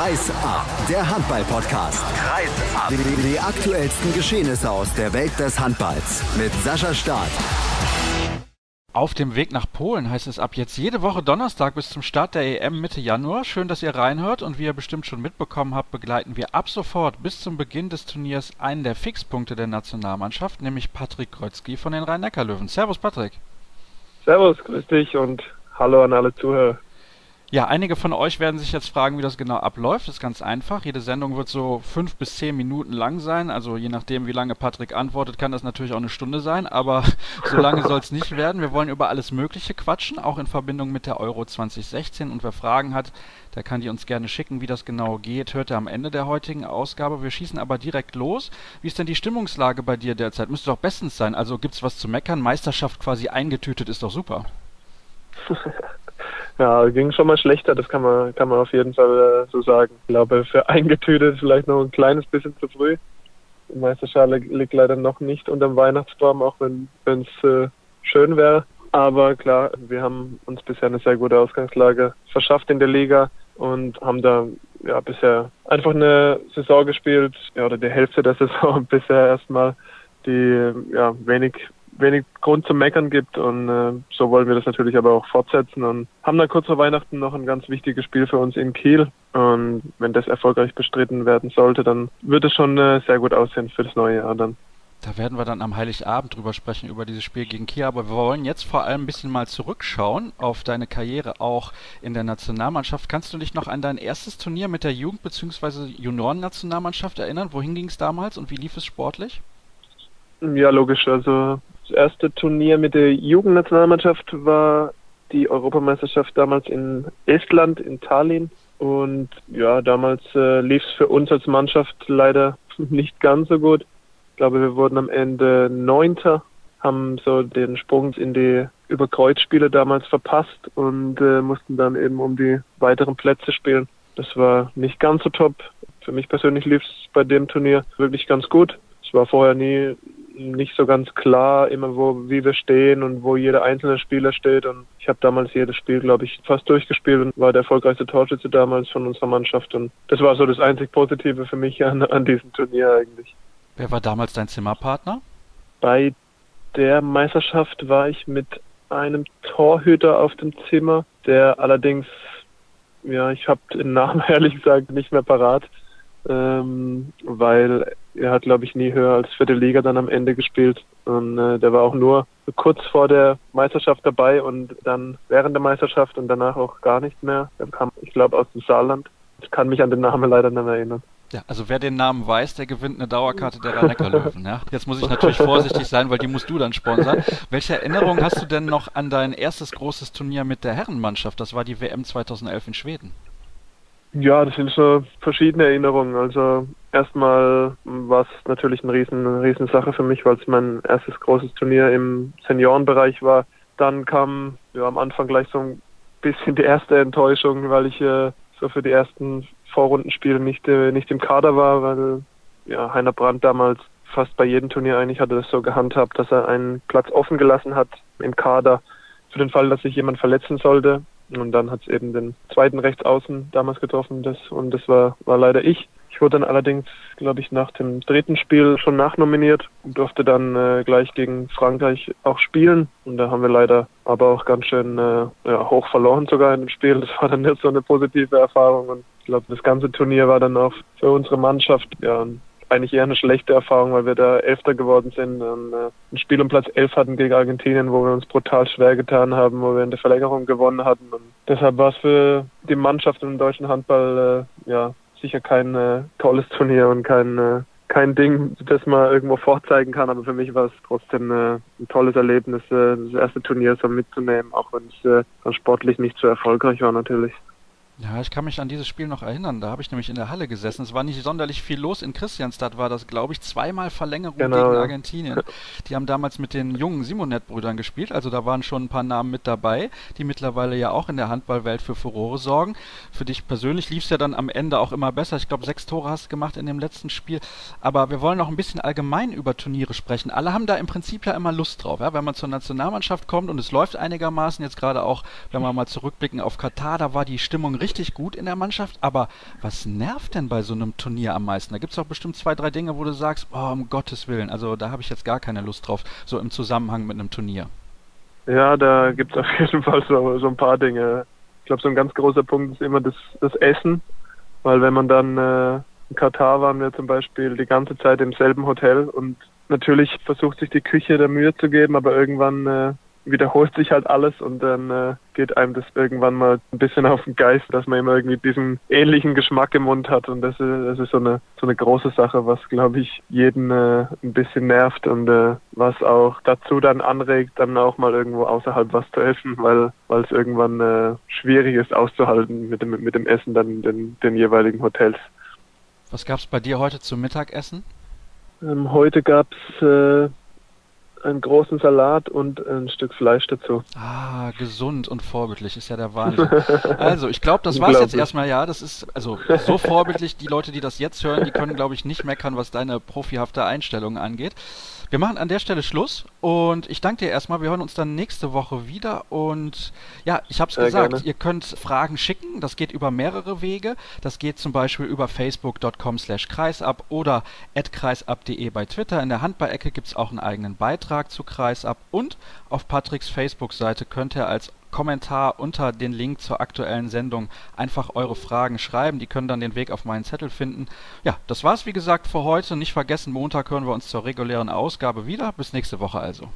Kreis ab, der Handball-Podcast. Kreis ab. Die, die aktuellsten Geschehnisse aus der Welt des Handballs mit Sascha Staat. Auf dem Weg nach Polen heißt es ab jetzt jede Woche Donnerstag bis zum Start der EM Mitte Januar. Schön, dass ihr reinhört und wie ihr bestimmt schon mitbekommen habt, begleiten wir ab sofort bis zum Beginn des Turniers einen der Fixpunkte der Nationalmannschaft, nämlich Patrick Krötzky von den Rhein-Neckar-Löwen. Servus Patrick. Servus, grüß dich und hallo an alle Zuhörer. Ja, einige von euch werden sich jetzt fragen, wie das genau abläuft. Das ist ganz einfach. Jede Sendung wird so fünf bis zehn Minuten lang sein. Also je nachdem, wie lange Patrick antwortet, kann das natürlich auch eine Stunde sein. Aber so lange soll es nicht werden. Wir wollen über alles Mögliche quatschen, auch in Verbindung mit der Euro 2016. Und wer Fragen hat, der kann die uns gerne schicken. Wie das genau geht, hört er am Ende der heutigen Ausgabe. Wir schießen aber direkt los. Wie ist denn die Stimmungslage bei dir derzeit? Müsste doch bestens sein. Also gibt's was zu meckern? Meisterschaft quasi eingetütet ist doch super. Ja, ging schon mal schlechter, das kann man, kann man auf jeden Fall äh, so sagen. Ich glaube, für eingetütet vielleicht noch ein kleines bisschen zu früh. Die Meisterschale liegt leider noch nicht unter dem Weihnachtsbaum, auch wenn es äh, schön wäre. Aber klar, wir haben uns bisher eine sehr gute Ausgangslage verschafft in der Liga und haben da ja bisher einfach eine Saison gespielt, ja, oder die Hälfte der Saison bisher erstmal, die ja wenig wenig Grund zum Meckern gibt und äh, so wollen wir das natürlich aber auch fortsetzen und haben dann kurz vor Weihnachten noch ein ganz wichtiges Spiel für uns in Kiel und wenn das erfolgreich bestritten werden sollte, dann wird es schon äh, sehr gut aussehen für das neue Jahr dann. Da werden wir dann am Heiligabend drüber sprechen, über dieses Spiel gegen Kiel. Aber wir wollen jetzt vor allem ein bisschen mal zurückschauen auf deine Karriere auch in der Nationalmannschaft. Kannst du dich noch an dein erstes Turnier mit der Jugend- bzw. Junioren-Nationalmannschaft erinnern? Wohin ging es damals und wie lief es sportlich? Ja, logisch. Also erste Turnier mit der Jugendnationalmannschaft war die Europameisterschaft damals in Estland, in Tallinn. Und ja, damals äh, lief es für uns als Mannschaft leider nicht ganz so gut. Ich glaube, wir wurden am Ende Neunter, haben so den Sprung in die Überkreuzspiele damals verpasst und äh, mussten dann eben um die weiteren Plätze spielen. Das war nicht ganz so top. Für mich persönlich lief es bei dem Turnier wirklich ganz gut. Es war vorher nie nicht so ganz klar, immer wo, wie wir stehen und wo jeder einzelne Spieler steht. Und ich habe damals jedes Spiel, glaube ich, fast durchgespielt und war der erfolgreichste Torschütze damals von unserer Mannschaft. Und das war so das einzig Positive für mich an, an diesem Turnier eigentlich. Wer war damals dein Zimmerpartner? Bei der Meisterschaft war ich mit einem Torhüter auf dem Zimmer, der allerdings, ja, ich habe den Namen ehrlich gesagt nicht mehr parat, ähm, weil er hat, glaube ich, nie höher als vierte Liga dann am Ende gespielt. Und äh, der war auch nur kurz vor der Meisterschaft dabei und dann während der Meisterschaft und danach auch gar nicht mehr. Er kam, ich glaube, aus dem Saarland. Ich kann mich an den Namen leider nicht mehr erinnern. Ja, also wer den Namen weiß, der gewinnt eine Dauerkarte der rhein löwen ja? Jetzt muss ich natürlich vorsichtig sein, weil die musst du dann sponsern. Welche Erinnerung hast du denn noch an dein erstes großes Turnier mit der Herrenmannschaft? Das war die WM 2011 in Schweden. Ja, das sind so verschiedene Erinnerungen. Also erstmal war es natürlich eine riesen, riesen Sache für mich, weil es mein erstes großes Turnier im Seniorenbereich war. Dann kam ja am Anfang gleich so ein bisschen die erste Enttäuschung, weil ich äh, so für die ersten Vorrundenspiele nicht, äh, nicht im Kader war, weil ja Heiner Brandt damals fast bei jedem Turnier eigentlich hatte das so gehandhabt, dass er einen Platz offen gelassen hat im Kader für den Fall, dass sich jemand verletzen sollte. Und dann hat es eben den zweiten Rechtsaußen damals getroffen das, und das war, war leider ich. Ich wurde dann allerdings, glaube ich, nach dem dritten Spiel schon nachnominiert und durfte dann äh, gleich gegen Frankreich auch spielen. Und da haben wir leider aber auch ganz schön äh, ja, hoch verloren sogar in dem Spiel. Das war dann nicht so eine positive Erfahrung. Und ich glaube, das ganze Turnier war dann auch für unsere Mannschaft ja, eigentlich eher eine schlechte Erfahrung, weil wir da Elfter geworden sind und äh, ein Spiel um Platz 11 hatten gegen Argentinien, wo wir uns brutal schwer getan haben, wo wir in der Verlängerung gewonnen hatten. Und deshalb war es für die Mannschaft im deutschen Handball äh, ja sicher kein äh, tolles Turnier und kein äh, kein Ding, das man irgendwo vorzeigen kann, aber für mich war es trotzdem äh, ein tolles Erlebnis, äh, das erste Turnier so mitzunehmen, auch wenn es äh, sportlich nicht so erfolgreich war natürlich. Ja, ich kann mich an dieses Spiel noch erinnern. Da habe ich nämlich in der Halle gesessen. Es war nicht sonderlich viel los. In Christianstadt war das, glaube ich, zweimal Verlängerung genau, gegen. Argentinien. Die haben damals mit den jungen Simonet-Brüdern gespielt. Also da waren schon ein paar Namen mit dabei, die mittlerweile ja auch in der Handballwelt für Furore sorgen. Für dich persönlich lief es ja dann am Ende auch immer besser. Ich glaube, sechs Tore hast du gemacht in dem letzten Spiel. Aber wir wollen noch ein bisschen allgemein über Turniere sprechen. Alle haben da im Prinzip ja immer Lust drauf. Ja? Wenn man zur Nationalmannschaft kommt und es läuft einigermaßen, jetzt gerade auch, wenn wir mal zurückblicken auf Katar, da war die Stimmung richtig richtig gut in der Mannschaft, aber was nervt denn bei so einem Turnier am meisten? Da gibt es doch bestimmt zwei, drei Dinge, wo du sagst, oh, um Gottes Willen, also da habe ich jetzt gar keine Lust drauf, so im Zusammenhang mit einem Turnier. Ja, da gibt es auf jeden Fall so, so ein paar Dinge. Ich glaube, so ein ganz großer Punkt ist immer das, das Essen, weil wenn man dann äh, in Katar waren wir zum Beispiel die ganze Zeit im selben Hotel und natürlich versucht sich die Küche der Mühe zu geben, aber irgendwann äh, wiederholt sich halt alles und dann äh, geht einem das irgendwann mal ein bisschen auf den Geist, dass man immer irgendwie diesen ähnlichen Geschmack im Mund hat und das ist, das ist so eine so eine große Sache, was glaube ich jeden äh, ein bisschen nervt und äh, was auch dazu dann anregt, dann auch mal irgendwo außerhalb was zu essen, weil weil es irgendwann äh, schwierig ist auszuhalten mit dem mit dem Essen dann in den, den jeweiligen Hotels. Was gab's bei dir heute zum Mittagessen? Ähm, heute gab's äh, einen großen Salat und ein Stück Fleisch dazu. Ah, gesund und vorbildlich ist ja der Wahnsinn. Also, ich glaube, das war's jetzt erstmal. Ja, das ist also so vorbildlich. Die Leute, die das jetzt hören, die können, glaube ich, nicht meckern, was deine profihafte Einstellung angeht. Wir machen an der Stelle Schluss und ich danke dir erstmal. Wir hören uns dann nächste Woche wieder und ja, ich habe es gesagt, gerne. ihr könnt Fragen schicken. Das geht über mehrere Wege. Das geht zum Beispiel über facebook.com slash kreisab oder kreisab.de bei Twitter. In der Handballecke gibt es auch einen eigenen Beitrag zu Kreisab und auf Patricks Facebook-Seite könnt ihr als Kommentar unter den Link zur aktuellen Sendung einfach eure Fragen schreiben. Die können dann den Weg auf meinen Zettel finden. Ja, das war's wie gesagt für heute. Nicht vergessen, Montag hören wir uns zur regulären Ausgabe wieder. Bis nächste Woche also.